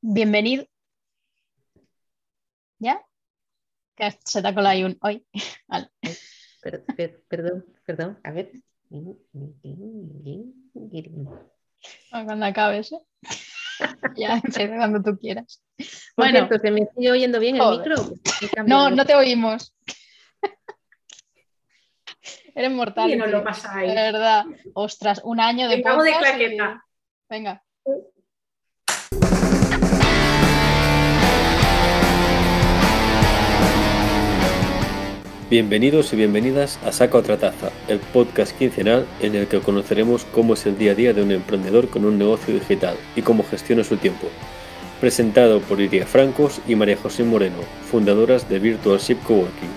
Bienvenido. ¿Ya? Que se te ha colado ahí un hoy. Vale. Per- per- perdón, perdón, a ver. Cuando acabes, ¿eh? Ya, empieza cuando tú quieras. Bueno. cierto, ¿se me sigue oyendo bien el Joder. micro? No, no te oímos. Eres mortal. Os tío. lo pasáis. De verdad. Ostras, un año de Vengamos de y- claqueta. Venga. Bienvenidos y bienvenidas a Saca otra taza, el podcast quincenal en el que conoceremos cómo es el día a día de un emprendedor con un negocio digital y cómo gestiona su tiempo. Presentado por Iria Francos y María José Moreno, fundadoras de Virtual Ship Coworking.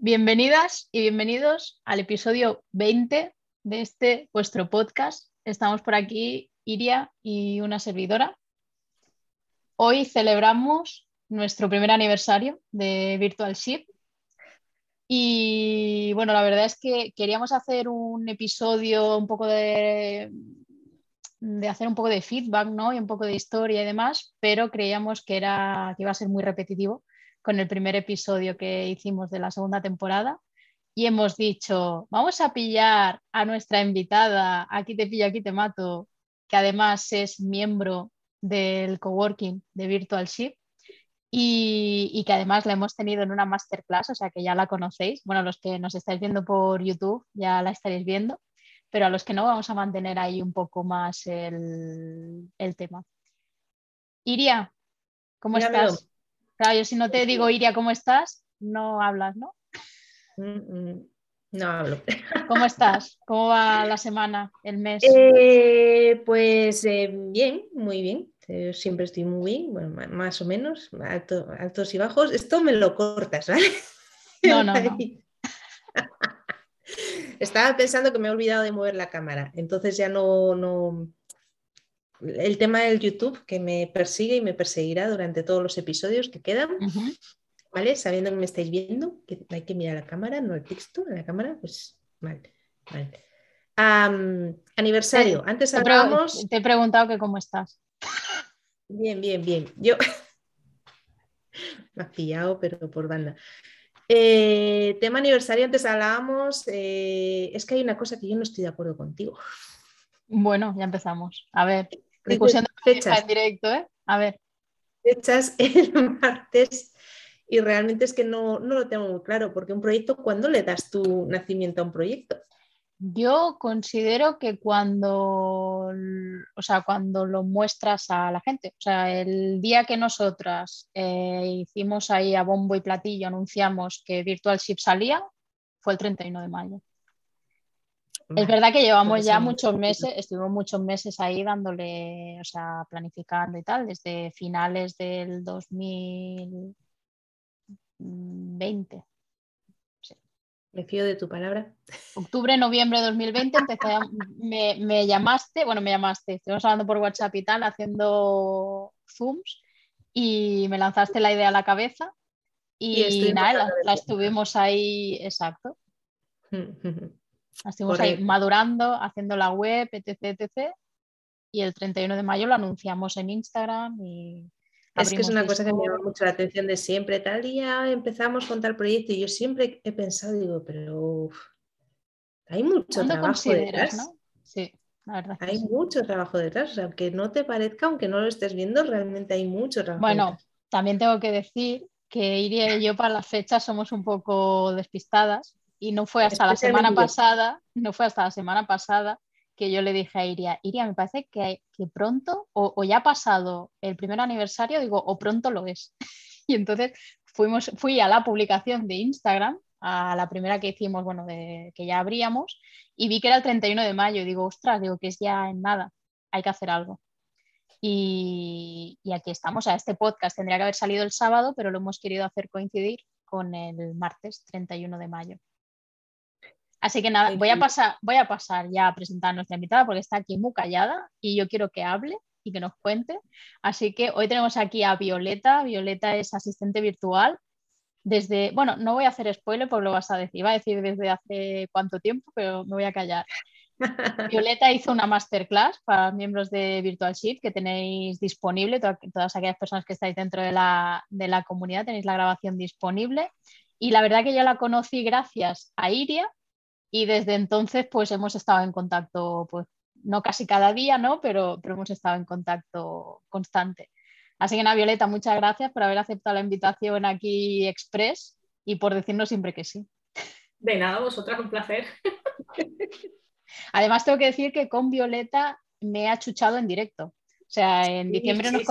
Bienvenidas y bienvenidos al episodio 20 de este vuestro podcast. Estamos por aquí, Iria y una servidora. Hoy celebramos nuestro primer aniversario de Virtual Ship. Y bueno, la verdad es que queríamos hacer un episodio un poco de, de hacer un poco de feedback, ¿no? Y un poco de historia y demás, pero creíamos que era que iba a ser muy repetitivo con el primer episodio que hicimos de la segunda temporada y hemos dicho, vamos a pillar a nuestra invitada, aquí te pillo, aquí te mato, que además es miembro del coworking de Virtual Ship y, y que además la hemos tenido en una masterclass, o sea que ya la conocéis. Bueno, los que nos estáis viendo por YouTube ya la estaréis viendo, pero a los que no vamos a mantener ahí un poco más el, el tema. Iria, ¿cómo estás? Claro, yo si no te digo, Iria, ¿cómo estás? No hablas, ¿no? Mm, mm, No hablo. ¿Cómo estás? ¿Cómo va la semana, el mes? Eh, pues eh, bien, muy bien. Eh, siempre estoy muy bien, bueno, más o menos, alto- altos y bajos. Esto me lo cortas, ¿vale? No, no, no. Estaba pensando que me he olvidado de mover la cámara, entonces ya no, no. El tema del YouTube que me persigue y me perseguirá durante todos los episodios que quedan. ¿vale? Sabiendo que me estáis viendo, que hay que mirar la cámara, no el texto, en la cámara, pues vale, vale. Aniversario, antes hablábamos. te he preguntado que cómo estás. Bien, bien, bien. Yo me has pillado, pero por banda. Eh, tema aniversario, antes hablábamos. eh, es que hay una cosa que yo no estoy de acuerdo contigo. Bueno, ya empezamos. A ver, discusión de fechas, en directo, ¿eh? A ver, fechas el martes y realmente es que no, no lo tengo muy claro, porque un proyecto, ¿cuándo le das tu nacimiento a un proyecto? yo considero que cuando, o sea, cuando lo muestras a la gente, o sea, el día que nosotras eh, hicimos ahí a bombo y platillo, anunciamos que Virtual Ship salía, fue el 31 de mayo. Es verdad que llevamos ya muchos meses, estuvimos muchos meses ahí dándole, o sea, planificando y tal, desde finales del 2020. Me fío de tu palabra. Octubre, noviembre de 2020 empecé a- me, me llamaste, bueno, me llamaste, estuvimos hablando por WhatsApp y tal, haciendo Zooms y me lanzaste la idea a la cabeza Y nada, la, estuvimos ahí, exacto, la estuvimos ahí madurando, haciendo la web, etc, etc. Y el 31 de mayo lo anunciamos en Instagram y Es que es una cosa que me llama mucho la atención de siempre. Tal día empezamos con tal proyecto y yo siempre he pensado, digo, pero uf, hay mucho ¿Cuándo trabajo detrás. no? Sí, la verdad. Hay sí. mucho trabajo detrás. O sea, aunque no te parezca, aunque no lo estés viendo, realmente hay mucho trabajo Bueno, detrás. también tengo que decir que Iria y yo para las fechas somos un poco despistadas y no fue hasta la semana pasada, no fue hasta la semana pasada que yo le dije a Iria, Iria, me parece que, que pronto o, ya ha pasado el primer aniversario, digo, o pronto lo es. Y entonces fuimos, fui a la publicación de Instagram, a la primera que hicimos, bueno, de, que ya abríamos, y vi que era el 31 de mayo y digo, ostras, digo que es ya en nada, hay que hacer algo. Y, y aquí estamos. O sea, este podcast tendría que haber salido el sábado, pero lo hemos querido hacer coincidir con el martes 31 de mayo. Así que nada, voy a pasar, voy a pasar ya a presentar a nuestra invitada porque está aquí muy callada y yo quiero que hable y que nos cuente. Así que hoy tenemos aquí a Violeta. Violeta es asistente virtual desde, bueno, no voy a hacer spoiler porque lo vas a decir, va a decir desde hace cuánto tiempo, pero me voy a callar. Violeta hizo una masterclass para miembros de Virtual Shift que tenéis disponible, todas aquellas personas que estáis dentro de la, de la comunidad tenéis la grabación disponible. Y la verdad que yo la conocí gracias a Iria y desde entonces pues hemos estado en contacto, pues no casi cada día, ¿no? Pero, pero hemos estado en contacto constante. Así que, Ana Violeta, muchas gracias por haber aceptado la invitación aquí Express y por decirnos siempre que sí. De nada, vosotras, un placer. Además, tengo que decir que con Violeta me ha chuchado en directo. O sea, en diciembre nos,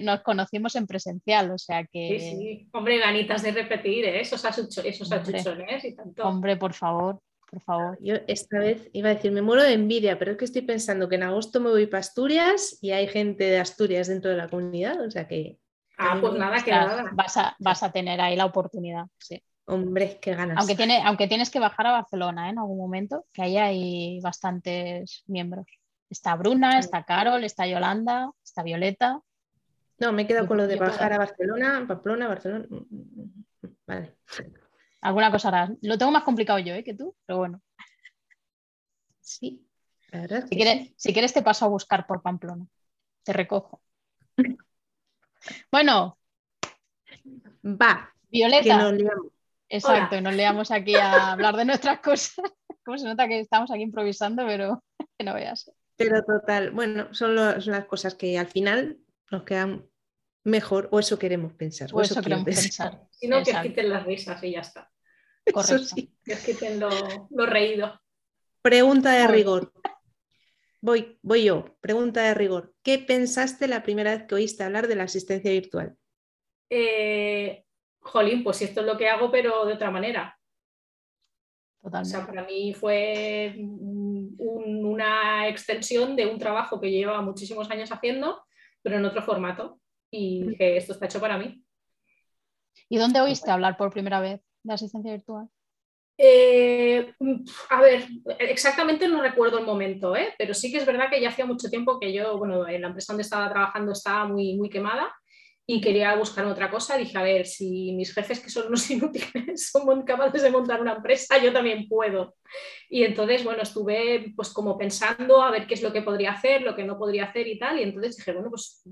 nos, conocimos en presencial, o sea que... Sí, sí. Hombre, ganitas de repetir ¿eh? esos, esos achuchones y tanto. Hombre, por favor, por favor. Yo esta vez iba a decir, me muero de envidia, pero es que estoy pensando que en agosto me voy para Asturias y hay gente de Asturias dentro de la comunidad, o sea que... Ah, pues nada, que nada. Vas a, vas a tener ahí la oportunidad, sí. Hombre, qué ganas. Aunque, tiene, aunque tienes que bajar a Barcelona ¿eh? en algún momento, que ahí hay bastantes miembros. Está Bruna, está Carol, está Yolanda, está Violeta. No, me he quedado con lo de bajar a Barcelona, Pamplona, Barcelona. Vale. Alguna cosa harás. Lo tengo más complicado yo ¿eh? que tú, pero bueno. Sí, la verdad. Si, quieres, si quieres, te paso a buscar por Pamplona. Te recojo. bueno. Va. Violeta. Exacto, y nos leamos aquí a hablar de nuestras cosas. Como se nota que estamos aquí improvisando, pero que no veas. Pero total, bueno, son, las cosas que al final nos quedan mejor, o eso queremos pensar. O, eso, queremos pensar. Si no, que quiten las risas y ya está. Correcto. Que quiten lo, lo, reído. Pregunta de rigor. Voy, voy yo. Pregunta de rigor. ¿Qué pensaste la primera vez que oíste hablar de la asistencia virtual? Eh, jolín, pues esto es lo que hago, pero de otra manera. Totalmente. O sea, para mí fue una extensión de un trabajo que yo llevaba muchísimos años haciendo, pero en otro formato. Y dije, esto está hecho para mí. ¿Y dónde oíste hablar por primera vez de asistencia virtual? Eh, a ver, exactamente no recuerdo el momento, ¿eh? pero sí que es verdad que ya hacía mucho tiempo que yo, bueno, en la empresa donde estaba trabajando estaba muy, muy quemada y quería buscar otra cosa. Dije, a ver, si mis jefes, que son unos inútiles, son capaces de montar una empresa, yo también puedo. Y entonces, bueno, estuve pues como pensando a ver qué es lo que podría hacer, lo que no podría hacer y tal. Y entonces dije, bueno, pues,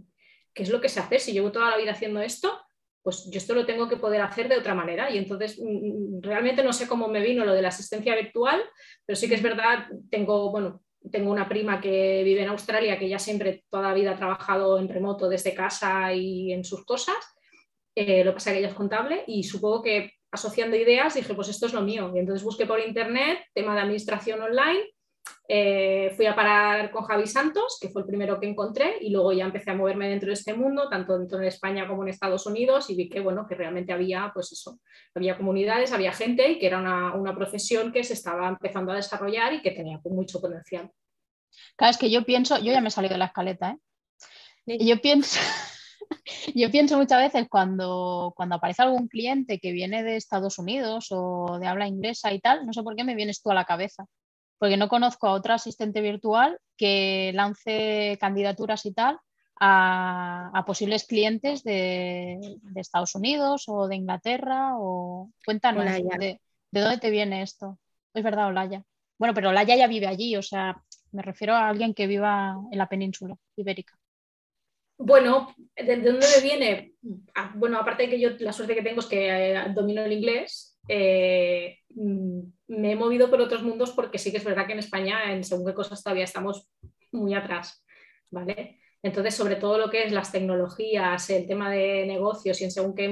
¿qué es lo que sé hacer? Si llevo toda la vida haciendo esto, pues yo esto lo tengo que poder hacer de otra manera. Y entonces, mm, mm, realmente no sé cómo me vino lo de la asistencia virtual, pero sí que es verdad, tengo, bueno, tengo una prima que vive en Australia, que ya siempre toda la vida ha trabajado en remoto desde casa y en sus cosas. Eh, lo que pasa es que ella es contable y supongo que asociando ideas dije, pues esto es lo mío. Y entonces busqué por internet tema de administración online eh, fui a parar con Javi Santos, que fue el primero que encontré, y luego ya empecé a moverme dentro de este mundo, tanto dentro de España como en Estados Unidos, y vi que, bueno, que realmente había, pues eso, había comunidades, había gente y que era una, profesión que se estaba empezando a desarrollar y que tenía mucho potencial. Claro, es que yo pienso, yo ya me he salido de la escaleta, ¿eh? Y yo pienso, yo pienso muchas veces cuando, cuando aparece algún cliente que viene de Estados Unidos o de habla inglesa y tal, no sé por qué me vienes tú a la cabeza porque no conozco a otra asistente virtual que lance candidaturas y tal a, posibles clientes de, Estados Unidos o de Inglaterra o cuéntanos de, dónde te viene esto. Es verdad, Olaya. Bueno, pero Olaya ya vive allí, o sea, me refiero a alguien que viva en la península ibérica. Bueno, ¿de, dónde me viene? Ah, bueno, aparte de que yo la suerte que tengo es que eh, domino el inglés, eh, mm, me he movido por otros mundos porque sí que es verdad que en España, en según qué cosas, todavía estamos muy atrás, ¿vale? Entonces, sobre todo lo que es las tecnologías, el tema de negocios y en según qué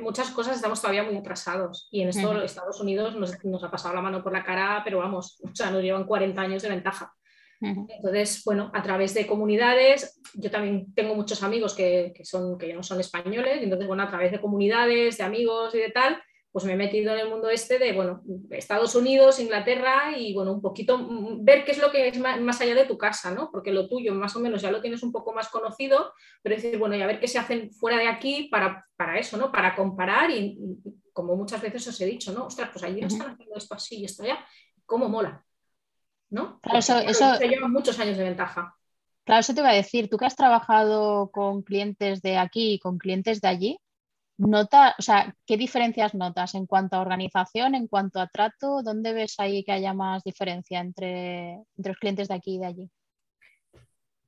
muchas cosas estamos todavía muy atrasados. Y en esto Estados Unidos nos, ha pasado la mano por la cara, pero vamos, o sea, nos llevan 40 años de ventaja. Entonces, bueno, a través de comunidades, yo también tengo muchos amigos que, que, son, que no son españoles, y entonces, bueno, a través de comunidades, de amigos y de tal, pues me he metido en el mundo este de, bueno, Estados Unidos, Inglaterra y, bueno, un poquito ver qué es lo que es más, allá de tu casa, ¿no? Porque lo tuyo más o menos ya lo tienes un poco más conocido, pero decir, bueno, y a ver qué se hacen fuera de aquí para, para eso, ¿no? Para comparar y, como muchas veces os he dicho, ¿no? Ostras, pues allí no están haciendo esto así y esto allá, ¿cómo mola? ¿No? Claro, eso, eso... lleva muchos años de ventaja. Claro, eso te iba a decir, tú que has trabajado con clientes de aquí y con clientes de allí, nota, o sea, ¿qué diferencias notas en cuanto a organización, en cuanto a trato? ¿Dónde ves ahí que haya más diferencia entre, los clientes de aquí y de allí?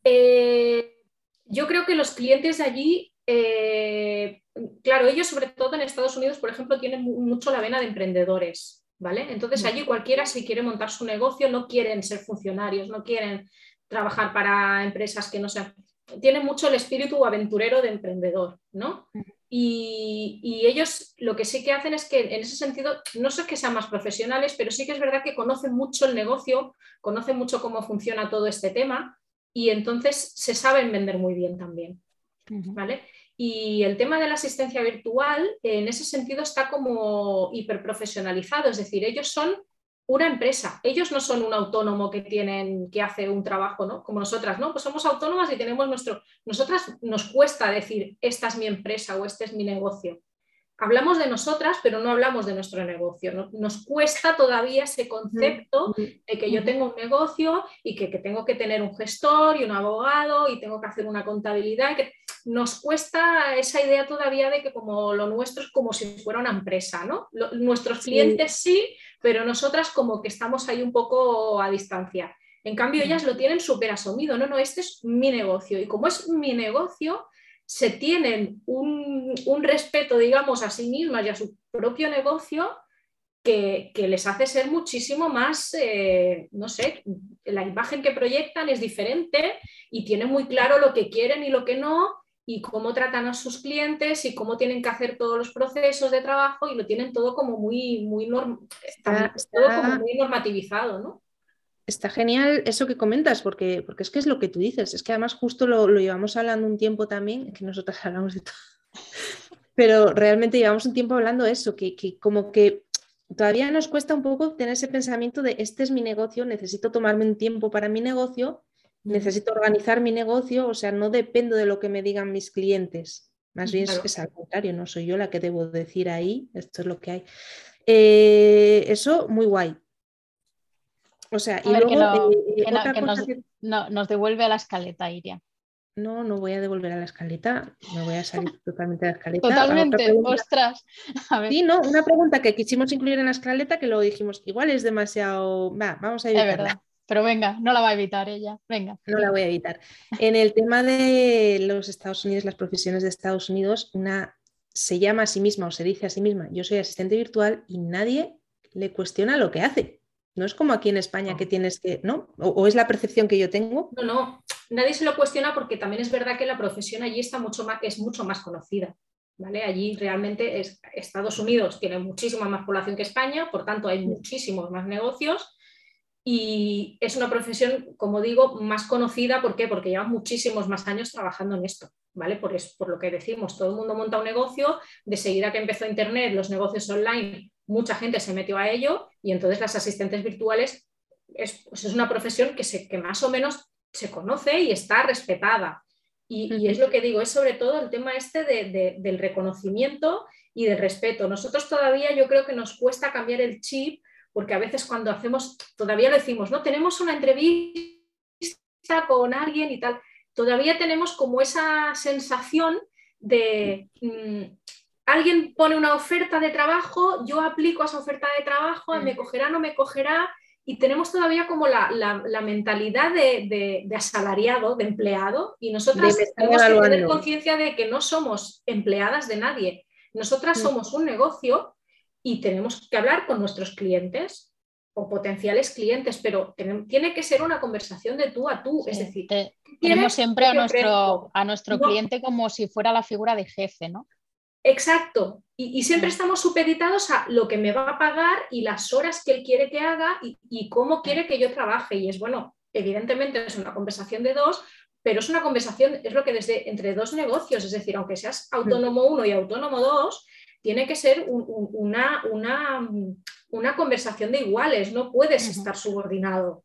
Eh, yo creo que los clientes de allí, eh, claro, ellos sobre todo en Estados Unidos, por ejemplo, tienen mucho la vena de emprendedores, ¿vale? Entonces allí cualquiera si quiere montar su negocio no quieren ser funcionarios, no quieren trabajar para empresas que no sean tienen mucho el espíritu aventurero de emprendedor, ¿no? Y, ellos lo que sí que hacen es que en ese sentido, no sé que sean más profesionales, pero sí que es verdad que conocen mucho el negocio, conocen mucho cómo funciona todo este tema y entonces se saben vender muy bien también. ¿vale? Y el tema de la asistencia virtual, en ese sentido, está como hiperprofesionalizado, es decir, ellos son una empresa. Ellos no son un autónomo que tienen, que hace un trabajo, ¿no? Como nosotras, ¿no? Pues somos autónomas y tenemos nuestro. Nosotras nos cuesta decir esta es mi empresa o este es mi negocio. Hablamos de nosotras, pero no hablamos de nuestro negocio. Nos cuesta todavía ese concepto de que yo tengo un negocio y que, tengo que tener un gestor y un abogado y tengo que hacer una contabilidad. que nos cuesta esa idea todavía de que como lo nuestro es como si fuera una empresa, ¿no? nuestros clientes sí pero nosotras como que estamos ahí un poco a distancia. En cambio, ellas lo tienen súper asumido, no, no, este es mi negocio. Y como es mi negocio, se tienen un, respeto, digamos, a sí mismas y a su propio negocio que, les hace ser muchísimo más, eh, no sé, la imagen que proyectan es diferente y tienen muy claro lo que quieren y lo que no y cómo tratan a sus clientes y cómo tienen que hacer todos los procesos de trabajo y lo tienen todo como muy, muy, muy normativizado, ¿no? Está genial eso que comentas, porque, porque es que es lo que tú dices, es que además justo lo, llevamos hablando un tiempo también, que nosotras hablamos de todo, pero realmente llevamos un tiempo hablando eso, que, que como que todavía nos cuesta un poco tener ese pensamiento de este es mi negocio, necesito tomarme un tiempo para mi negocio necesito organizar mi negocio, o sea, no dependo de lo que me digan mis clientes. Más bien es, al contrario, no soy yo la que debo decir ahí, esto es lo que hay. Eh, eso, muy guay. O sea, y luego. Eh, nos, devuelve a la escaleta, Iria. No, no voy a devolver a la escaleta, me voy a salir totalmente de la escaleta. Totalmente, ostras. Sí, no, una pregunta que quisimos incluir en la escaleta que luego dijimos, igual es demasiado. Va, vamos a evitarla. Pero venga, no la va a evitar ella. Venga. No la voy a evitar. En el tema de los Estados Unidos, las profesiones de Estados Unidos, una se llama a sí misma o se dice a sí misma, yo soy asistente virtual y nadie le cuestiona lo que hace. No es como aquí en España que tienes que, ¿no? O, es la percepción que yo tengo. No, no, nadie se lo cuestiona porque también es verdad que la profesión allí está mucho más, es mucho más conocida. ¿Vale? Allí realmente es, Estados Unidos tiene muchísima más población que España, por tanto hay muchísimos más negocios y es una profesión, como digo, más conocida. ¿Por qué? Porque lleva muchísimos más años trabajando en esto. ¿vale? Por, por lo que decimos, todo el mundo monta un negocio, de seguida que empezó Internet, los negocios online, mucha gente se metió a ello y entonces las asistentes virtuales es, pues es una profesión que, se, que más o menos se conoce y está respetada. Y, es lo que digo, es sobre todo el tema este del reconocimiento y del respeto. Nosotros todavía yo creo que nos cuesta cambiar el chip porque a veces cuando hacemos, todavía lo decimos, ¿no? Tenemos una entrevista con alguien y tal, todavía tenemos como esa sensación de mm, alguien pone una oferta de trabajo, yo aplico a esa oferta de trabajo, me mm. cogerá, no me cogerá, y tenemos todavía como la, mentalidad de, asalariado, de empleado, y nosotras tenemos que tener conciencia de que no somos empleadas de nadie. Nosotras mm. somos un negocio y tenemos que hablar con nuestros clientes o potenciales clientes, pero tiene que ser una conversación de tú a tú, es decir, tenemos siempre a nuestro, a nuestro cliente como si fuera la figura de jefe, ¿no? Exacto, y, siempre estamos supeditados a lo que me va a pagar y las horas que él quiere que haga y, cómo quiere que yo trabaje. Y es bueno, evidentemente es una conversación de dos, pero es una conversación, es lo que desde entre dos negocios, es decir, aunque seas autónomo uno y autónomo dos, tiene que ser una, una, conversación de iguales, no puedes estar subordinado.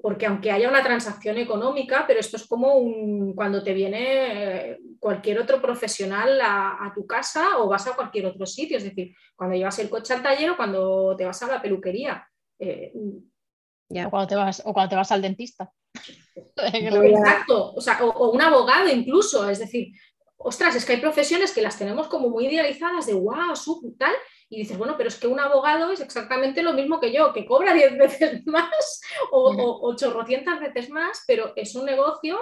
Porque aunque haya una transacción económica, pero esto es como un, cuando te viene eh, cualquier otro profesional a, tu casa o vas a cualquier otro sitio, es decir, cuando llevas el coche al taller o cuando te vas a la peluquería. Eh, o, cuando te vas, o cuando te vas al dentista. Exacto, o, sea, o, un abogado incluso, es decir, ostras, es que hay profesiones que las tenemos como muy idealizadas de wow, sub, tal, y dices, bueno, pero es que un abogado es exactamente lo mismo que yo, que cobra 10 veces más o, 800 veces más, pero es un negocio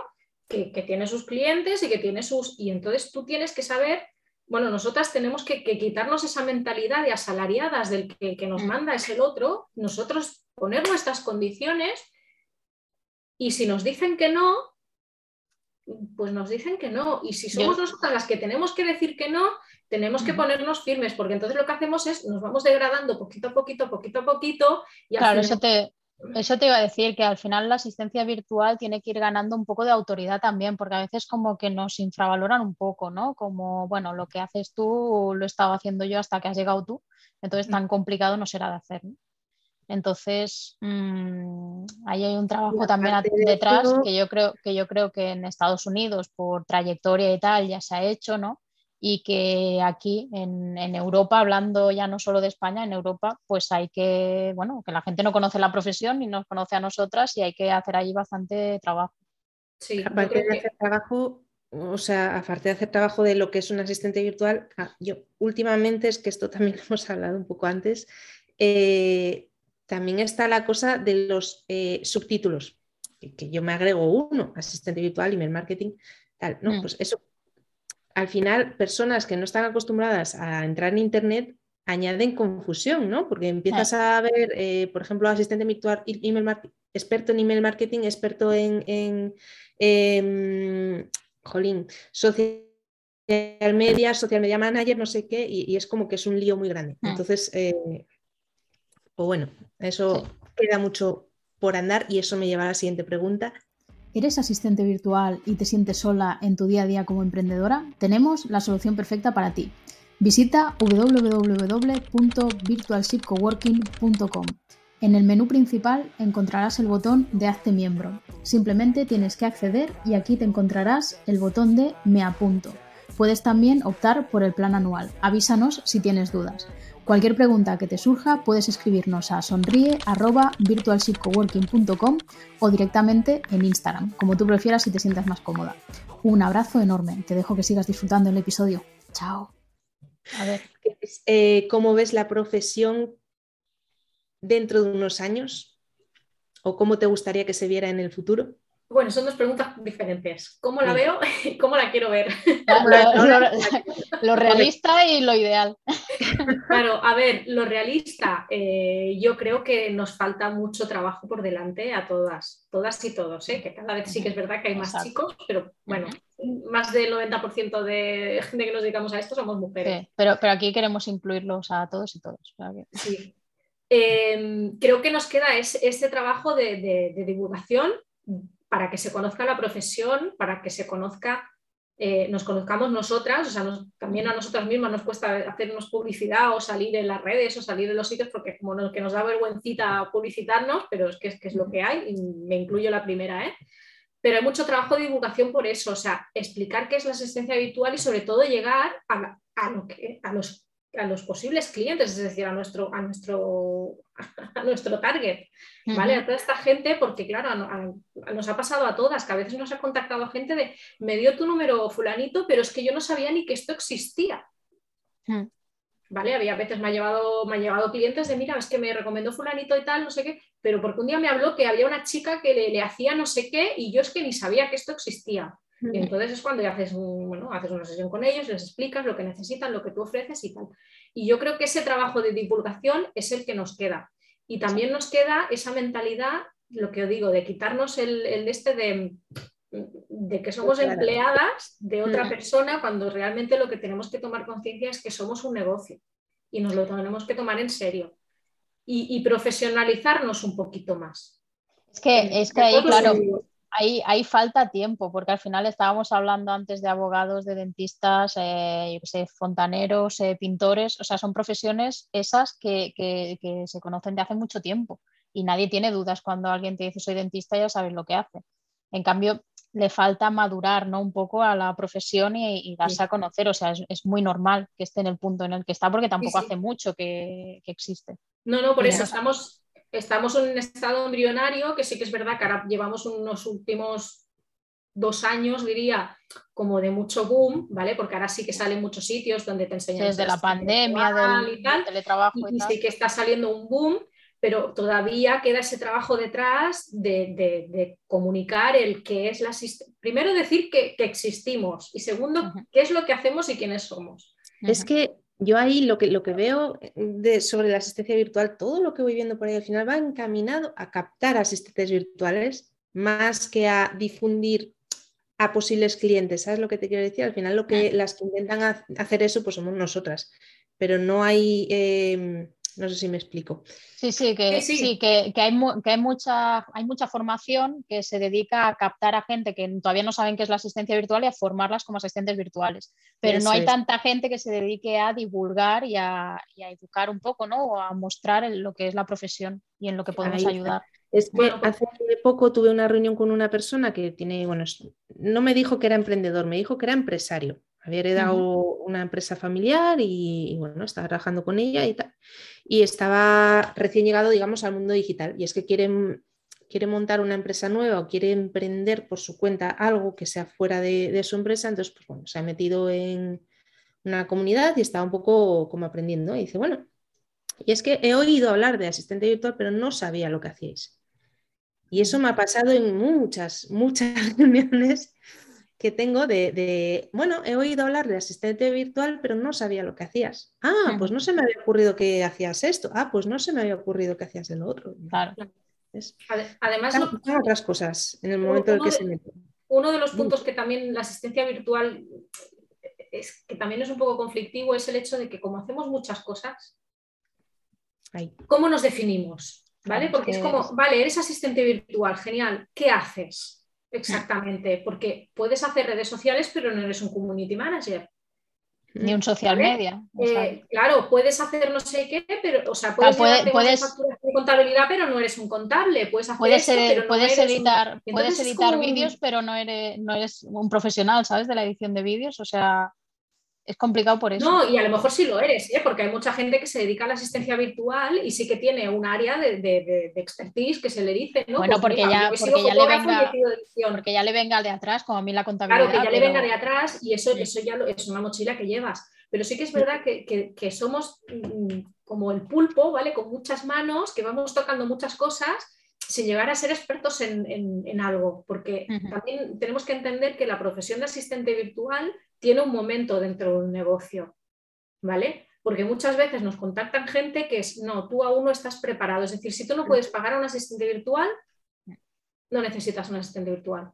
que, tiene sus clientes y que tiene sus... Y entonces tú tienes que saber, bueno, nosotras tenemos que, quitarnos esa mentalidad de asalariadas del que, que nos mm. manda es el otro, nosotros poner nuestras condiciones y si nos dicen que no, pues nos dicen que no. Y si somos nosotras las que tenemos que decir que no, tenemos que ponernos firmes, porque entonces lo que hacemos es nos vamos degradando poquito a poquito, poquito a poquito. Y claro, eso, te, eso te iba a decir, que al final la asistencia virtual tiene que ir ganando un poco de autoridad también, porque a veces como que nos infravaloran un poco, ¿no? Como, bueno, lo que haces tú lo he estado haciendo yo hasta que has llegado tú, entonces tan complicado no será de hacer. Entonces, mm, ahí hay un trabajo también detrás que, yo creo, que yo creo que en Estados Unidos, por trayectoria y tal, ya se ha hecho, ¿no? Y que aquí en, Europa, hablando ya no solo de España, en Europa, pues hay que, bueno, que la gente no conoce la profesión ni nos conoce a nosotras y hay que hacer ahí bastante trabajo. Sí, aparte de hacer trabajo, o sea, aparte de hacer trabajo de lo que es un asistente virtual, ah, yo últimamente, es que esto también lo hemos hablado un poco antes, eh, también está la cosa de los eh, subtítulos, que, yo me agrego uno, asistente virtual, email marketing, tal. No, mm. pues eso, al final, personas que no están acostumbradas a entrar en Internet añaden confusión, ¿no? Porque empiezas a ver, eh, por ejemplo, asistente virtual, email experto en email marketing, experto en, en em, jolín, social media, social media manager, no sé qué, y, es como que es un lío muy grande. Mm. Entonces, eh, pues bueno, eso queda mucho por andar y eso me lleva a la siguiente pregunta. ¿Eres asistente virtual y te sientes sola en tu día a día como emprendedora? Tenemos la solución perfecta para ti. Visita www.virtualshipcoworking.com. En el menú principal encontrarás el botón de Hazte miembro. Simplemente tienes que acceder y aquí te encontrarás el botón de Me apunto. Puedes también optar por el plan anual. Avísanos si tienes dudas. Cualquier pregunta que te surja puedes escribirnos a sonríe.virtualshipcoworking.com o directamente en Instagram, como tú prefieras y te sientas más cómoda. Un abrazo enorme. Te dejo que sigas disfrutando el episodio. Chao. A ver, eh, ¿cómo ves la profesión dentro de unos años? ¿O cómo te gustaría que se viera en el futuro? Bueno, son dos preguntas diferentes. ¿Cómo la veo y cómo la quiero ver? Lo, realista y lo ideal. Claro, a ver, lo realista, eh, yo creo que nos falta mucho trabajo por delante a todas, todas y todos, ¿eh? que cada vez sí que es verdad que hay más chicos, pero bueno, más del 90% de gente que nos dedicamos a esto somos mujeres. pero, pero aquí queremos incluirlos a todos y todos. Sí. Em, creo que nos queda este trabajo de divulgación para que se conozca la profesión, para que se conozca, eh, nos conozcamos nosotras, o sea, también a nosotras mismas nos cuesta hacernos publicidad o salir en las redes o salir en los sitios porque como que nos da vergüencita publicitarnos, pero es que, es lo que hay, y me incluyo la primera, ¿eh? Pero hay mucho trabajo de divulgación por eso, o sea, explicar qué es la asistencia habitual y sobre todo llegar a los a los posibles clientes, es decir, a nuestro, a nuestro, a nuestro target, ¿vale? A toda esta gente, porque claro, nos ha pasado a todas, que a veces nos ha contactado gente de, me dio tu número fulanito, pero es que yo no sabía ni que esto existía. ¿Vale? Había veces me ha llevado, me ha llevado clientes de, mira, es que me recomendó fulanito y tal, no sé qué, pero porque un día me habló que había una chica que le, le hacía no sé qué y yo es que ni sabía que esto existía. Y entonces es cuando ya haces, bueno, haces una sesión con ellos, les explicas lo que necesitan, lo que tú ofreces y tal. Y yo creo que ese trabajo de divulgación es el que nos queda. Y también nos queda esa mentalidad, lo que os digo, de quitarnos el, el este de, de que somos empleadas de otra persona cuando realmente lo que tenemos que tomar conciencia es que somos un negocio y nos lo tenemos que tomar en serio y, profesionalizarnos un poquito más. Es que, es que ahí, claro, Ahí, falta tiempo, porque al final estábamos hablando antes de abogados, de dentistas, eh, fontaneros, eh, pintores, o sea, son profesiones esas que, se conocen de hace mucho tiempo y nadie tiene dudas cuando alguien te dice soy dentista, ya sabes lo que hace. En cambio, le falta madurar ¿no? un poco a la profesión y, darse a conocer, o sea, es, muy normal que esté en el punto en el que está porque tampoco hace mucho que, que existe. No, no, por eso estamos, estamos en un estado embrionario, que sí que es verdad que ahora llevamos unos últimos dos años, diría, como de mucho boom, ¿vale? Porque ahora sí que salen muchos sitios donde te enseñan. Desde la pandemia, del, y tal, teletrabajo y, sí que está saliendo un boom, pero todavía queda ese trabajo detrás de, comunicar el que es la Primero decir que, existimos y segundo, qué es lo que hacemos y quiénes somos. Es que yo ahí lo que, lo que veo de, sobre la asistencia virtual, todo lo que voy viendo por ahí al final va encaminado a captar asistentes virtuales más que a difundir a posibles clientes. ¿Sabes lo que te quiero decir? Al final lo que las que intentan hacer eso pues somos nosotras, pero no hay... Em, no sé si me explico. Sí, sí, que, sí, que, hay, hay, mucha, hay mucha formación que se dedica a captar a gente que todavía no saben qué es la asistencia virtual y a formarlas como asistentes virtuales. Pero no hay tanta gente que se dedique a divulgar y a, educar un poco, ¿no? O a mostrar lo que es la profesión y en lo que podemos ayudar. Es que hace poco tuve una reunión con una persona que tiene, bueno, no me dijo que era emprendedor, me dijo que era empresario. Había heredado una empresa familiar y, bueno, estaba trabajando con ella y tal. Y estaba recién llegado, digamos, al mundo digital. Y es que quiere, quiere montar una empresa nueva o quiere emprender por su cuenta algo que sea fuera de, su empresa. Entonces, pues bueno, se ha metido en una comunidad y estaba un poco como aprendiendo. Y dice, bueno, y es que he oído hablar de asistente virtual, pero no sabía lo que hacíais. Y eso me ha pasado en muchas, muchas reuniones que tengo de, bueno, he oído hablar de asistente virtual, pero no sabía lo que hacías. Ah, pues no se me había ocurrido que hacías esto. Ah, pues no se me había ocurrido que hacías el otro. Claro. Además, otras cosas en el momento en que se mete. Uno de los puntos que también la asistencia virtual es que también es un poco conflictivo es el hecho de que como hacemos muchas cosas, ¿cómo nos definimos? ¿Vale? Porque es como, vale, eres asistente virtual, genial, ¿qué haces? Exactamente, porque puedes hacer redes sociales, pero no eres un community manager. Ni un social media. Eh, claro, puedes hacer no sé qué, pero, o sea, puedes, de contabilidad, pero no eres un contable. Puedes hacer puedes, puedes editar, puedes editar vídeos, pero no eres, no eres un profesional, ¿sabes? De la edición de vídeos. O sea, es complicado por eso. No, y a lo mejor sí lo eres, ¿eh? porque hay mucha gente que se dedica a la asistencia virtual y sí que tiene un área de, expertise que se le dice, ¿no? Bueno, pues porque, ya, porque, ya le venga, porque ya le venga de atrás, como a mí la contabilidad. Claro, que ya le venga de atrás y eso, eso ya es una mochila que llevas. Pero sí que es verdad que, somos mm, como el pulpo, ¿vale? Con muchas manos, que vamos tocando muchas cosas sin llegar a ser expertos en, algo, porque también tenemos que entender que la profesión de asistente virtual tiene un momento dentro de un negocio, ¿vale? Porque muchas veces nos contactan gente que es, no, tú aún no estás preparado. Es decir, si tú no puedes pagar a un asistente virtual, no necesitas un asistente virtual,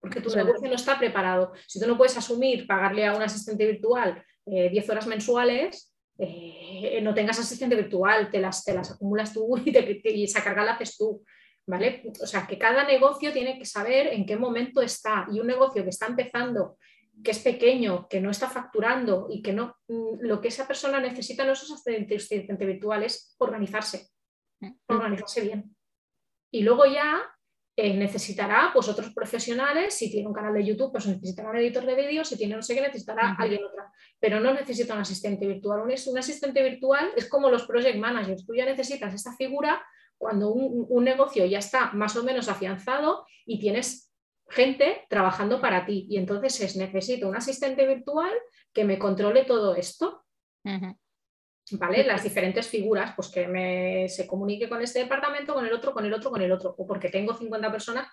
porque tu negocio no está preparado. Si tú no puedes asumir pagarle a un asistente virtual 10 eh, horas mensuales, eh, no tengas asistente virtual, te las, te las acumulas tú y, te, esa carga la haces tú. ¿Vale? O sea, que cada negocio tiene que saber en qué momento está y un negocio que está empezando que es pequeño, que no está facturando y que no, mm, lo que esa persona necesita no es un asistente virtual, es organizarse, mm. organizarse bien. Y luego ya eh, necesitará pues, otros profesionales, si tiene un canal de YouTube, pues necesitará un editor de vídeos, si tiene no sé qué, necesitará alguien otra, pero no necesita un asistente virtual. Un, un, asistente virtual es como los project managers, tú ya necesitas esta figura cuando un, un negocio ya está más o menos afianzado y tienes gente trabajando para ti. Y entonces es, necesito un asistente virtual que me controle todo esto. ¿Vale? Las diferentes figuras, pues que me, se comunique con este departamento, con el otro, con el otro, con el otro. O porque tengo 50 personas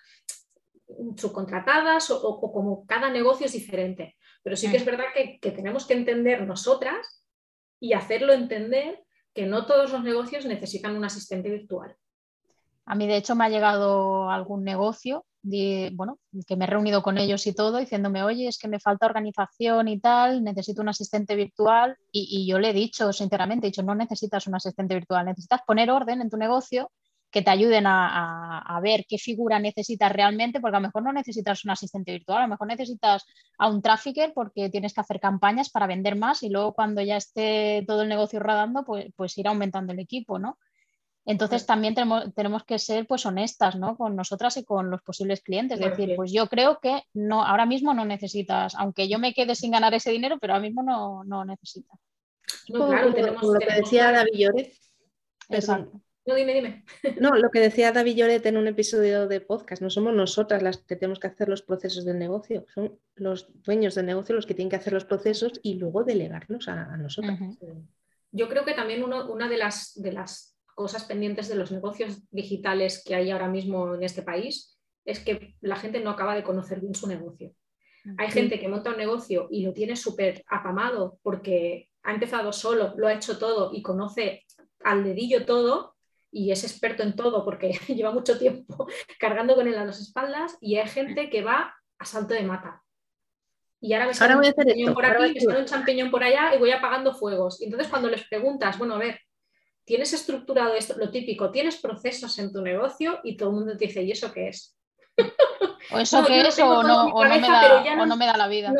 subcontratadas o, como cada negocio es diferente. Pero sí que es verdad que, que tenemos que entender nosotras y hacerlo entender que no todos los negocios necesitan un asistente virtual. A mí, de hecho, me ha llegado algún negocio bueno, que me he reunido con ellos y todo, diciéndome, oye, es que me falta organización y tal, necesito un asistente virtual. Y, yo le he dicho, sinceramente, he dicho, no necesitas un asistente virtual, necesitas poner orden en tu negocio que te ayuden a, ver qué figura necesitas realmente, porque a lo mejor no necesitas un asistente virtual, a lo mejor necesitas a un trafficker porque tienes que hacer campañas para vender más y luego cuando ya esté todo el negocio rodando, pues, pues ir aumentando el equipo, ¿no? Entonces también tenemos, tenemos, que ser pues honestas ¿no? con nosotras y con los posibles clientes. Es decir, pues yo creo que no, ahora mismo no necesitas, aunque yo me quede sin ganar ese dinero, pero ahora mismo no, no necesitas. No, claro, tenemos, lo que decía David. Exacto. No, dime, dime. No, lo que decía David Lloret en un episodio de podcast, no somos nosotras las que tenemos que hacer los procesos del negocio, son los dueños del negocio los que tienen que hacer los procesos y luego delegarlos a, nosotros. Yo creo que también una de las, de las cosas pendientes de los negocios digitales que hay ahora mismo en este país es que la gente no acaba de conocer bien su negocio. Hay gente que monta un negocio y lo tiene súper apamado porque ha empezado solo, lo ha hecho todo y conoce al dedillo todo y es experto en todo porque lleva mucho tiempo cargando con él a las espaldas y hay gente que va a salto de mata. Y ahora me sale un champiñón por aquí, me sale un champiñón por allá y voy apagando fuegos. Y entonces cuando les preguntas, bueno, a ver, ¿tienes estructurado esto? Lo típico, ¿tienes procesos en tu negocio? Y todo el mundo te dice, ¿y eso qué es? O eso qué es o, no, o, no, me da, no, me da, la vida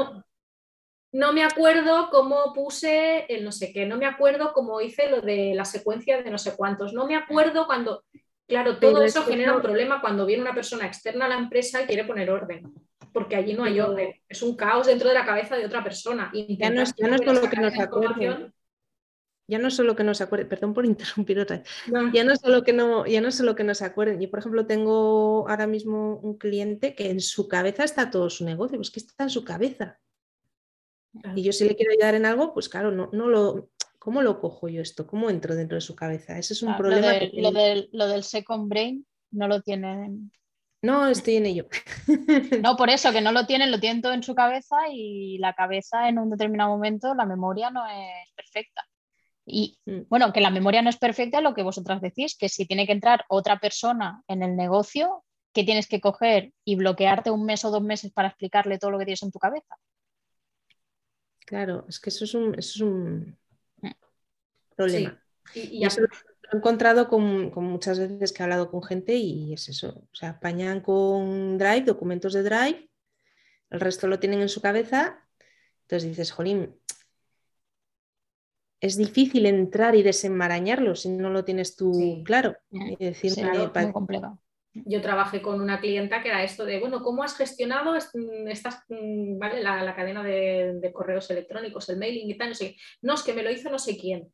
no me acuerdo cómo puse el no sé qué, no me acuerdo cómo hice lo de la secuencia de no sé cuántos, no me acuerdo cuando, claro, todo eso genera un problema cuando viene una persona externa a la empresa y quiere poner orden, porque allí no hay orden, es un caos dentro de la cabeza de otra persona. Ya no, es, solo que nos acuerde. Ya no solo que nos acuerden, perdón por interrumpir otra vez, ya no solo que no, ya no solo que nos acuerden. Yo, por ejemplo, tengo ahora mismo un cliente que en su cabeza está todo su negocio, pues que está en su cabeza. Y yo si le quiero ayudar en algo, pues claro, no, no lo, ¿cómo lo cojo yo esto? ¿Cómo entro dentro de su cabeza? Ese es un problema. Lo, del, lo, del, second brain no lo tienen. No, estoy en ello. No, por eso que no lo tienen, lo tienen todo en su cabeza y la cabeza en un determinado momento, la memoria no es perfecta. Y mm. bueno, que la memoria no es perfecta, lo que vosotras decís, que si tiene que entrar otra persona en el negocio, que tienes que coger y bloquearte un mes o dos meses para explicarle todo lo que tienes en tu cabeza. Claro, es que eso es un, eso es un problema. Y, eso lo he encontrado con, muchas veces que he hablado con gente y es eso. O sea, apañan con Drive, documentos de Drive, el resto lo tienen en su cabeza. Entonces dices, Jolín, es difícil entrar y desenmarañarlo si no lo tienes tú claro. Y decirme, muy complejo yo trabajé con una clienta que era esto de, bueno, ¿cómo has gestionado mm, estas, mm, ¿vale? la, cadena de, correos electrónicos, el mailing y tal? No, sé. no, es que me lo hizo no sé quién.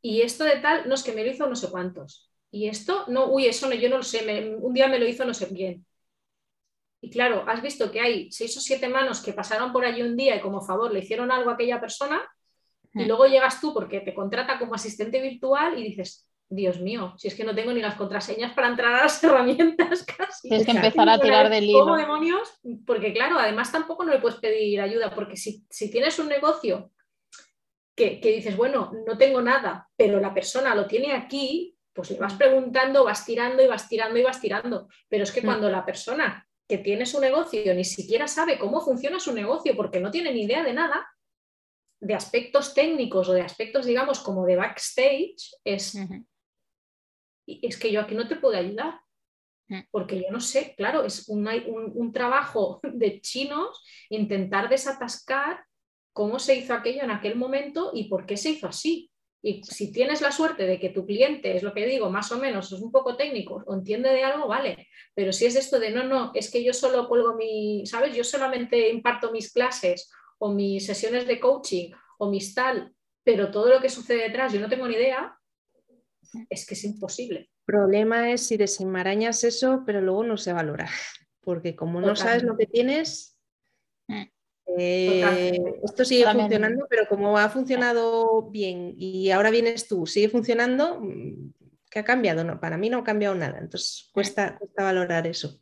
Y esto de tal, no es que me lo hizo no sé cuántos. Y esto, no, uy, eso no, yo no lo sé, un día me lo hizo no sé quién. Y claro, has visto que hay seis o siete manos que pasaron por allí un día y como favor le hicieron algo a aquella persona y mm. luego llegas tú porque te contrata como asistente virtual y dices, Dios mío, si es que no tengo ni las contraseñas para entrar a las herramientas casi. Tienes que empezar a tirar del hilo. ¿Cómo demonios? Porque claro, además tampoco no le puedes pedir ayuda, porque si, tienes un negocio que, dices, bueno, no tengo nada, pero la persona lo tiene aquí, pues le vas mm. preguntando, vas tirando y vas tirando y vas tirando. Pero es que mm. cuando la persona que tiene su negocio ni siquiera sabe cómo funciona su negocio porque no tiene ni idea de nada, de aspectos técnicos o de aspectos, digamos, como de backstage, es, es que yo aquí no te puedo ayudar, mm. porque yo no sé, claro, es un, un, trabajo de chinos intentar desatascar cómo se hizo aquello en aquel momento y por qué se hizo así. Y si tienes la suerte de que tu cliente, es lo que digo, más o menos es un poco técnico o entiende de algo, vale. Pero si es esto de no, no, es que yo solo cuelgo mi, ¿sabes? Yo solamente imparto mis clases o mis sesiones de coaching o mis tal, pero todo lo que sucede detrás yo no tengo ni idea, es que es imposible. El problema es si desenmarañas eso, pero luego no se valora, porque como no sabes lo que tienes, mm. eh, esto sigue funcionando, pero como ha funcionado bien y ahora vienes tú, sigue funcionando, mm, ¿qué ha cambiado? No, para mí no ha cambiado nada, entonces cuesta, cuesta valorar eso.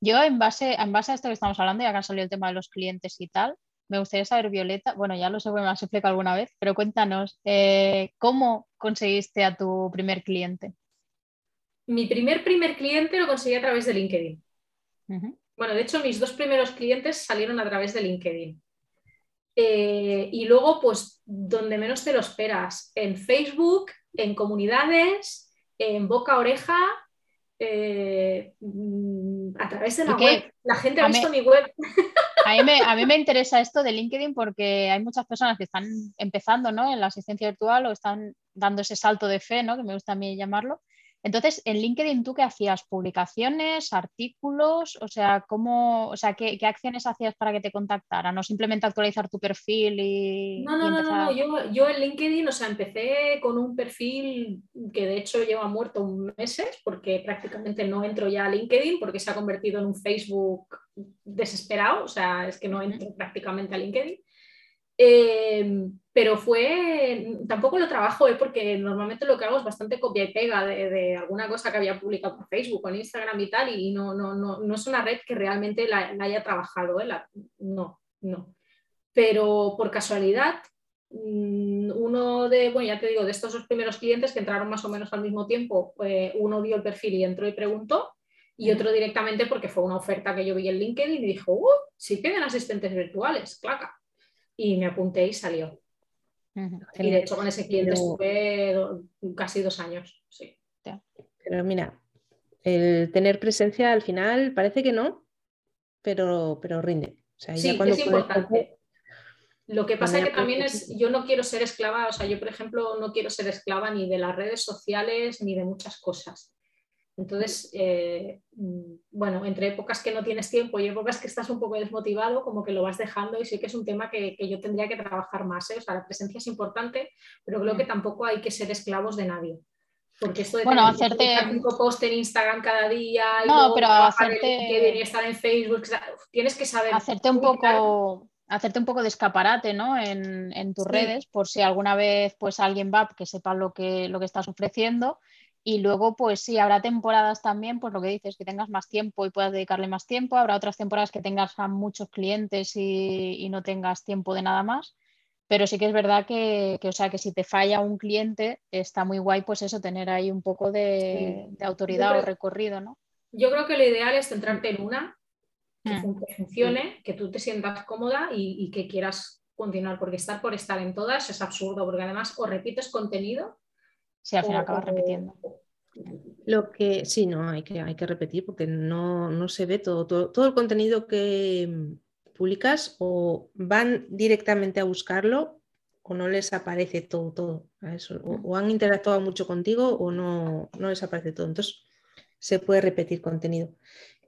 Yo en base, en base a esto que estamos hablando, ya que ha salido el tema de los clientes y tal, me gustaría saber, Violeta, bueno, ya lo sé, me lo has explicado alguna vez, pero cuéntanos, eh, ¿cómo conseguiste a tu primer cliente? Mi primer primer cliente lo conseguí a través de LinkedIn. Bueno, de hecho, mis dos primeros clientes salieron a través de LinkedIn. Eh, y luego, pues, donde menos te lo esperas, en Facebook, en comunidades, en boca a oreja, eh, a través de la web. La gente ha visto mi web. A mí, me, interesa esto de LinkedIn porque hay muchas personas que están empezando ¿no? en la asistencia virtual o están dando ese salto de fe, ¿no? que me gusta a mí llamarlo, Entonces, en LinkedIn, ¿tú qué hacías? ¿Publicaciones, artículos? O sea, ¿cómo, o sea ¿qué, acciones hacías para que te contactaran? ¿No simplemente actualizar tu perfil y.? No, no, no, no, Yo, yo, en LinkedIn, o sea, empecé con un perfil que de hecho lleva muerto meses, porque prácticamente no entro ya a LinkedIn, porque se ha convertido en un Facebook desesperado, o sea, es que no entro prácticamente a LinkedIn. Em, pero fue, tampoco lo trabajo, ¿eh? porque normalmente lo que hago es bastante copia y pega de, alguna cosa que había publicado por Facebook o en Instagram y tal, y no, no, no, no es una red que realmente la, haya trabajado, ¿eh? no, no. Pero por casualidad, mm, uno de, bueno, ya te digo, de estos dos primeros clientes que entraron más o menos al mismo tiempo, eh, uno vio el perfil y entró y preguntó, y otro directamente porque fue una oferta que yo vi en LinkedIn y dijo, uh, sí piden asistentes virtuales, claca y me apunté y salió. Y de hecho con ese cliente estuve casi dos años. Sí. Pero mira, el tener presencia al final parece que no, pero, pero rinde. sí, es importante. Lo que pasa es que también es, yo no quiero ser esclava, o sea, yo por ejemplo no quiero ser esclava ni de las redes sociales ni de muchas cosas. Entonces, eh, mm, bueno, entre épocas que no tienes tiempo y épocas que estás un poco desmotivado, como que lo vas dejando y sí que es un tema que, yo tendría que trabajar más. ¿eh? O sea, la presencia es importante, pero creo que mm. tampoco hay que ser esclavos de nadie. Porque esto de bueno, hacerte cinco posts en Instagram cada día y no, pero hacerte... que estar en Facebook, tienes que saber hacerte un poco hacerte un poco de escaparate ¿no? en, en tus redes por si alguna vez pues alguien va que sepa lo que, lo que estás ofreciendo y luego, pues sí, habrá temporadas también, pues lo que dices, que tengas más tiempo y puedas dedicarle más tiempo. Habrá otras temporadas que tengas a muchos clientes y, no tengas tiempo de nada más. Pero sí que es verdad que, o sea, que si te falla un cliente, está muy guay, pues eso, tener ahí un poco de, autoridad o recorrido, ¿no? Yo creo que lo ideal es centrarte en una, que, mm. funcione, que tú te sientas cómoda y, y que quieras continuar, porque estar por estar en todas es absurdo, porque además o repites contenido Sí, al final acabas repitiendo. Lo que sí, no, hay que, hay que repetir porque no, se ve todo, todo, el contenido que mm, publicas o van directamente a buscarlo o no les aparece todo, todo. Eso. O, han interactuado mucho contigo o no, no les aparece todo. Entonces se puede repetir contenido.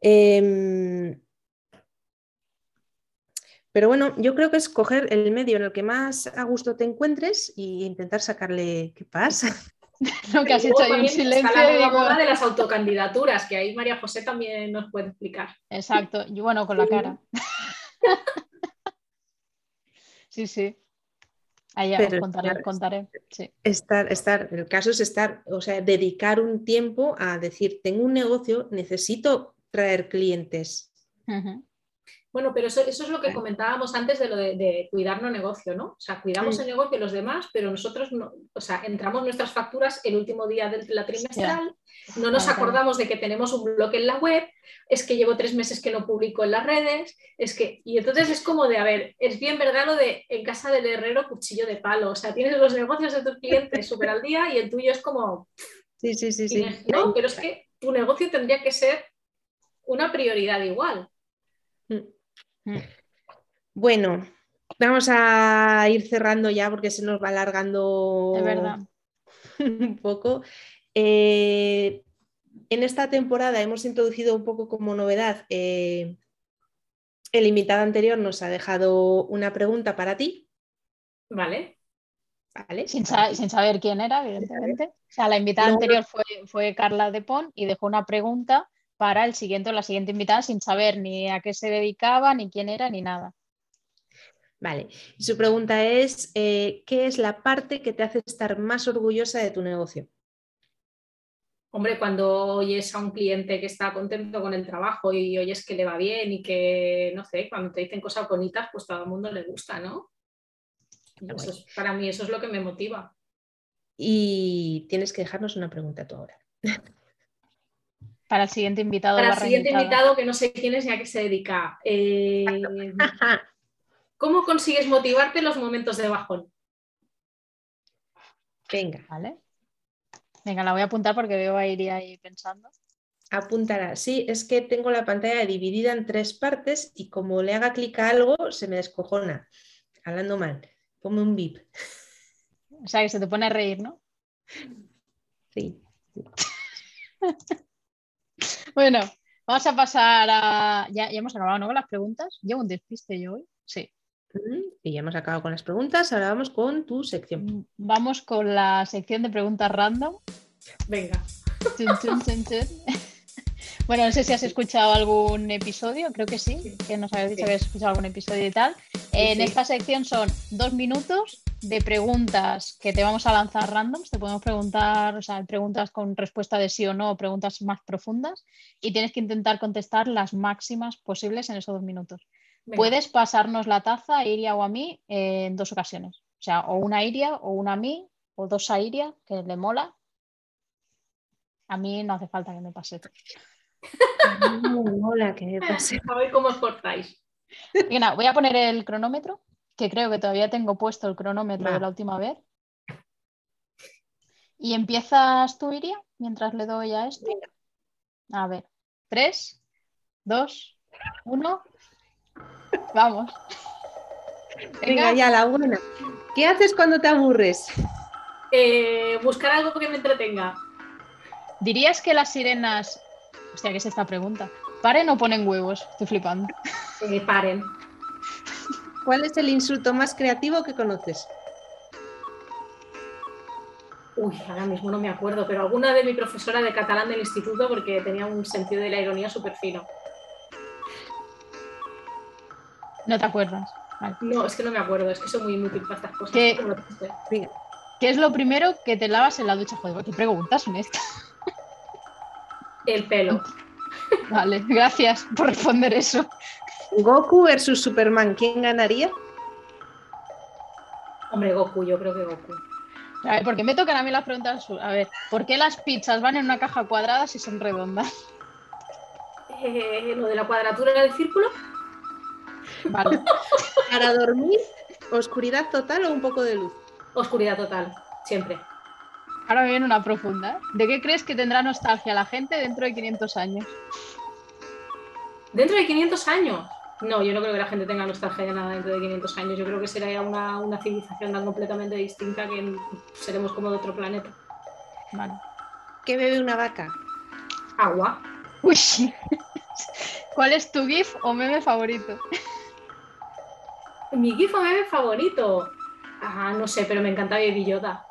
Em, pero bueno, yo creo que es coger el medio en el que más a gusto te encuentres e intentar sacarle qué pasa. lo que has hecho ahí un silencio. la de las autocandidaturas, que ahí María José también nos puede explicar. Exacto, y bueno, con la cara. sí, sí. Ahí os contaré, contaré. Estar, estar, el caso es estar, o sea, dedicar un tiempo a decir, tengo un negocio, necesito traer clientes. Bueno, pero eso, es lo que comentábamos antes de lo de, cuidar no negocio, ¿no? O sea, cuidamos el negocio y los demás, pero nosotros, no, o sea, entramos nuestras facturas el último día de la trimestral, no nos acordamos de que tenemos un bloque en la web, es que llevo tres meses que no publico en las redes, es que, y entonces es como de, a ver, es bien verdad lo de en casa del herrero cuchillo de palo, o sea, tienes los negocios de tus clientes súper al día y el tuyo es como... Sí, sí, sí, sí. No, pero es que tu negocio tendría que ser una prioridad igual. Mm. Bueno, vamos a ir cerrando ya porque se nos va alargando un poco. Eh, en esta temporada hemos introducido un poco como novedad. Eh, el invitado anterior nos ha dejado una pregunta para ti. Vale. Vale. Sin, saber quién era, evidentemente. O sea, la invitada anterior fue, fue Carla Depón y dejó una pregunta para el siguiente o la siguiente invitada sin saber ni a qué se dedicaba, ni quién era, ni nada. Vale, y su pregunta es, eh, ¿qué es la parte que te hace estar más orgullosa de tu negocio? Hombre, cuando oyes a un cliente que está contento con el trabajo y oyes que le va bien y que, no sé, cuando te dicen cosas bonitas, pues todo el mundo le gusta, ¿no? para mí eso es lo que me motiva. Y tienes que dejarnos una pregunta tú ahora. Para el siguiente invitado. Para el siguiente invitado que no sé quién es ni a qué se dedica. Eh, ¿Cómo consigues motivarte en los momentos de bajón? Venga. Vale. Venga, la voy a apuntar porque veo a Iria ahí pensando. Apuntará. Sí, es que tengo la pantalla dividida en tres partes y como le haga clic a algo, se me descojona. Hablando mal. Ponme un bip. O sea, que se te pone a reír, ¿no? Sí. bueno, vamos a pasar a. Ya, ya hemos acabado, ¿no? Con las preguntas. Llevo un despiste yo hoy. Sí. Mm, Y ya hemos acabado con las preguntas, ahora vamos con tu sección. Mm, Vamos con la sección de preguntas random. Venga. Chun, chun, chun, chun. Bueno, no sé si has escuchado algún episodio, creo que sí, que nos habías dicho Sí. que has escuchado algún episodio y tal. en sí. esta sección son dos minutos de preguntas que te vamos a lanzar randoms. Te podemos preguntar, o sea, preguntas con respuesta de sí o no, preguntas más profundas, y tienes que intentar contestar las máximas posibles en esos dos minutos. venga. Puedes pasarnos la taza a Iria o a mí eh, en dos ocasiones. O sea, o una a Iria o una a mí, o dos a Iria, que le mola. A mí no hace falta que me pase. Hola, que me pase. A ver cómo os portáis. Nada, voy a poner el cronómetro, que creo que todavía tengo puesto el cronómetro Va. de la última vez. Y empiezas tú, Iria, mientras le doy a esto. A ver, tres, dos, uno. Vamos. Venga, ya la buena. ¿Qué haces cuando te aburres? Eh, buscar algo que me entretenga. ¿Dirías que las sirenas. Hostia, ¿qué es esta pregunta? ¿Paren o ponen huevos? Estoy flipando. Eh, paren. ¿Cuál es el insulto más creativo que conoces? Uy, ahora mismo no me acuerdo, pero alguna de mi profesora de catalán del instituto porque tenía un sentido de la ironía súper fino. No te acuerdas. Vale. No, es que no me acuerdo, es que soy muy inútil para estas cosas. ¿Qué? ¿Qué es lo primero que te lavas en la ducha? Joder, ¿qué preguntas son estas? El pelo. Vale, gracias por responder eso. Goku versus Superman, ¿quién ganaría? Hombre, Goku, yo creo que Goku. A ver, ¿por qué me tocan a mí las preguntas? A ver, ¿por qué las pizzas van en una caja cuadrada si son redondas? Eh, lo de la cuadratura del círculo, Vale. ¿Para dormir, oscuridad total o un poco de luz? oscuridad total, siempre. Ahora me viene una profunda. ¿eh? ¿De qué crees que tendrá nostalgia la gente dentro de 500 años? ¿Dentro de 500 años? No, yo no creo que la gente tenga nostalgia de nada dentro de 500 años. Yo creo que será ya una, una civilización tan completamente distinta que seremos como de otro planeta. Vale. ¿Qué bebe una vaca? Agua. Uy. ¿Cuál es tu GIF o meme favorito? Mi GIF o meme favorito. Ah, no sé, pero me encanta Baby Yoda.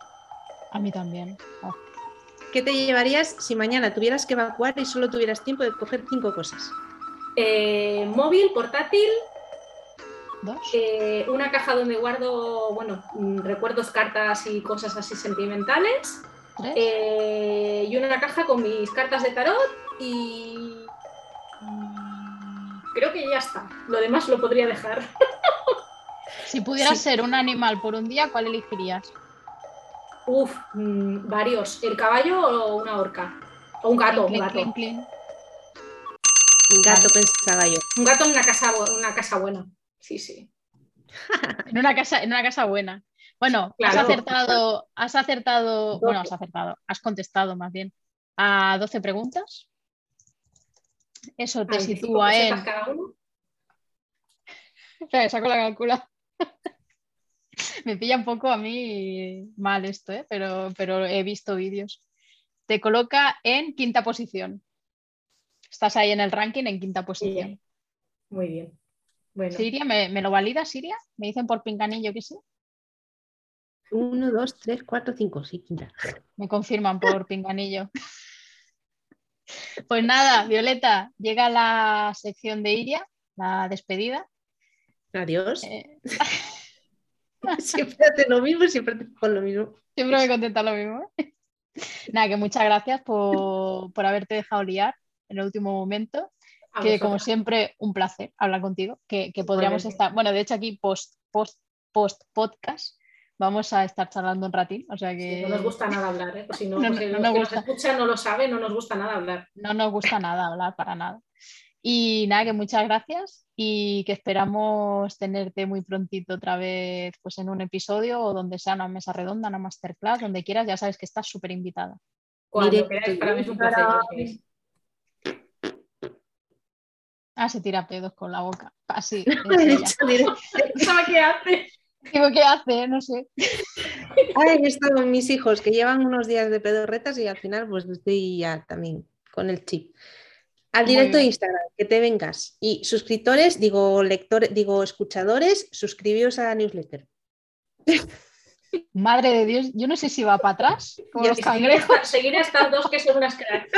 A mí también. Oh. ¿Qué te llevarías si mañana tuvieras que evacuar y solo tuvieras tiempo de coger cinco cosas? Eh, móvil, portátil, ¿Dos? eh, una caja donde guardo, bueno, mm, recuerdos, cartas y cosas así sentimentales. ¿Tres? eh, y una caja con mis cartas de tarot y mm, creo que ya está. Lo demás lo podría dejar. si pudieras sí. ser un animal por un día, ¿cuál elegirías? Uf, mm, varios. ¿El caballo o una orca? O un gato, un gato. clink, clink. Un gato pensaba yo. Un gato en una casa, una casa buena. Sí, sí. En una casa, en una casa buena. Bueno, has acertado, has acertado, bueno, has acertado, has contestado más bien a 12 preguntas. Eso te A 25 sitúa en. cada uno. Espera, saco la calcula. Me pilla un poco a mí mal esto, ¿eh? pero, pero he visto vídeos. Te coloca en quinta posición. Estás ahí en el ranking en quinta posición. Muy bien. Bueno, Siria, ¿me, me lo valida Siria? ¿Me dicen por pinganillo que sí? Uno, dos, tres, cuatro, cinco. Sí, quinta. Me confirman por pinganillo. Pues nada, Violeta, llega la sección de Iria, la despedida. Adiós. Eh, Siempre hace lo mismo, siempre te con lo mismo. siempre me contenta lo mismo. Nada, que muchas gracias por, por haberte dejado liar en el último momento. a Que como siempre, un placer hablar contigo. Que, que podríamos Igualmente. estar, bueno, de hecho aquí post, post, post podcast vamos a estar charlando un ratín. O sea que Sí, no nos gusta nada hablar, ¿eh? Por si no, No, por si no, los no que gusta. nos escuchan no lo saben, no nos gusta nada hablar. no nos gusta nada hablar para nada. Y nada, que muchas gracias y que esperamos tenerte muy prontito otra vez pues en un episodio o donde sea una mesa redonda, una masterclass, donde quieras, ya sabes que estás súper invitada. Cuando queráis, para mí es un placer. Ah, se tira pedos con la boca. Así. ¿Sabe qué hace? Digo, ¿qué hace? No sé. Ahí están mis hijos que llevan unos días de pedorretas y al final pues estoy ya también con el chip. Al directo de Instagram, que te vengas. Y suscriptores, digo lectores, digo escuchadores, suscribíos a la newsletter. Madre de Dios, yo no sé si va para atrás, como los cangrejos. Seguir a estas dos que son unas cracks.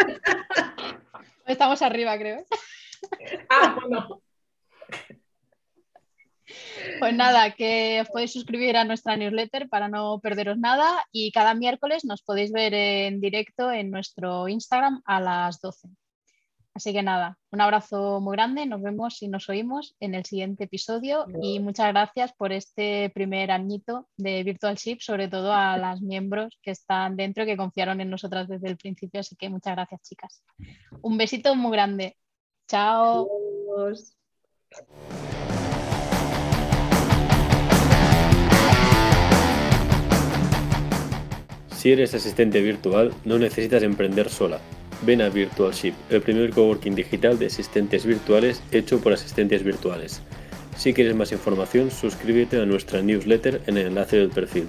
Estamos arriba, creo. Ah, bueno. Pues nada, que os podéis suscribir a nuestra newsletter para no perderos nada y cada miércoles nos podéis ver en directo en nuestro Instagram a las 12. Así que nada, un abrazo muy grande, nos vemos y nos oímos en el siguiente episodio y muchas gracias por este primer añito de Virtual Ship, sobre todo a las miembros que están dentro y que confiaron en nosotras desde el principio, así que muchas gracias chicas. Un besito muy grande. Chao. Si eres asistente virtual, no necesitas emprender sola. Ven a VirtualShip, el primer coworking digital de asistentes virtuales hecho por asistentes virtuales. Si quieres más información, suscríbete a nuestra newsletter en el enlace del perfil.